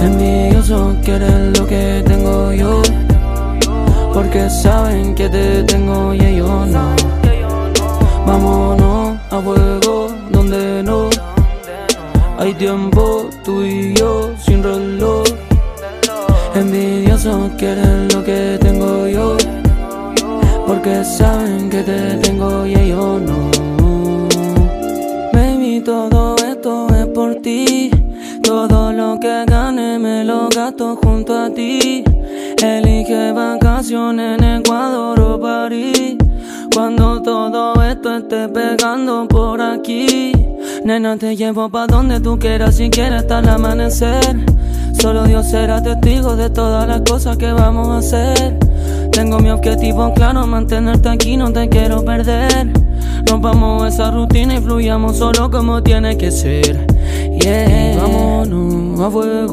Envidiosos quieren lo que tengo yo. Porque saben que te tengo y ellos no. Vámonos a fuego donde no Hay tiempo tú y yo sin reloj. Envidiosos quieren lo que tengo yo. Porque saben que te tengo y ellos no todo lo que gane me lo gasto junto a ti. Elige vacaciones en Ecuador o París. Cuando todo esto esté pegando por aquí. Nena, te llevo pa' donde tú quieras si quieres hasta el amanecer. Solo Dios será testigo de todas las cosas que vamos a hacer. Tengo mi objetivo claro, mantenerte aquí, no te quiero perder. Rompamos esa rutina y fluyamos solo como tiene que ser. Fuego.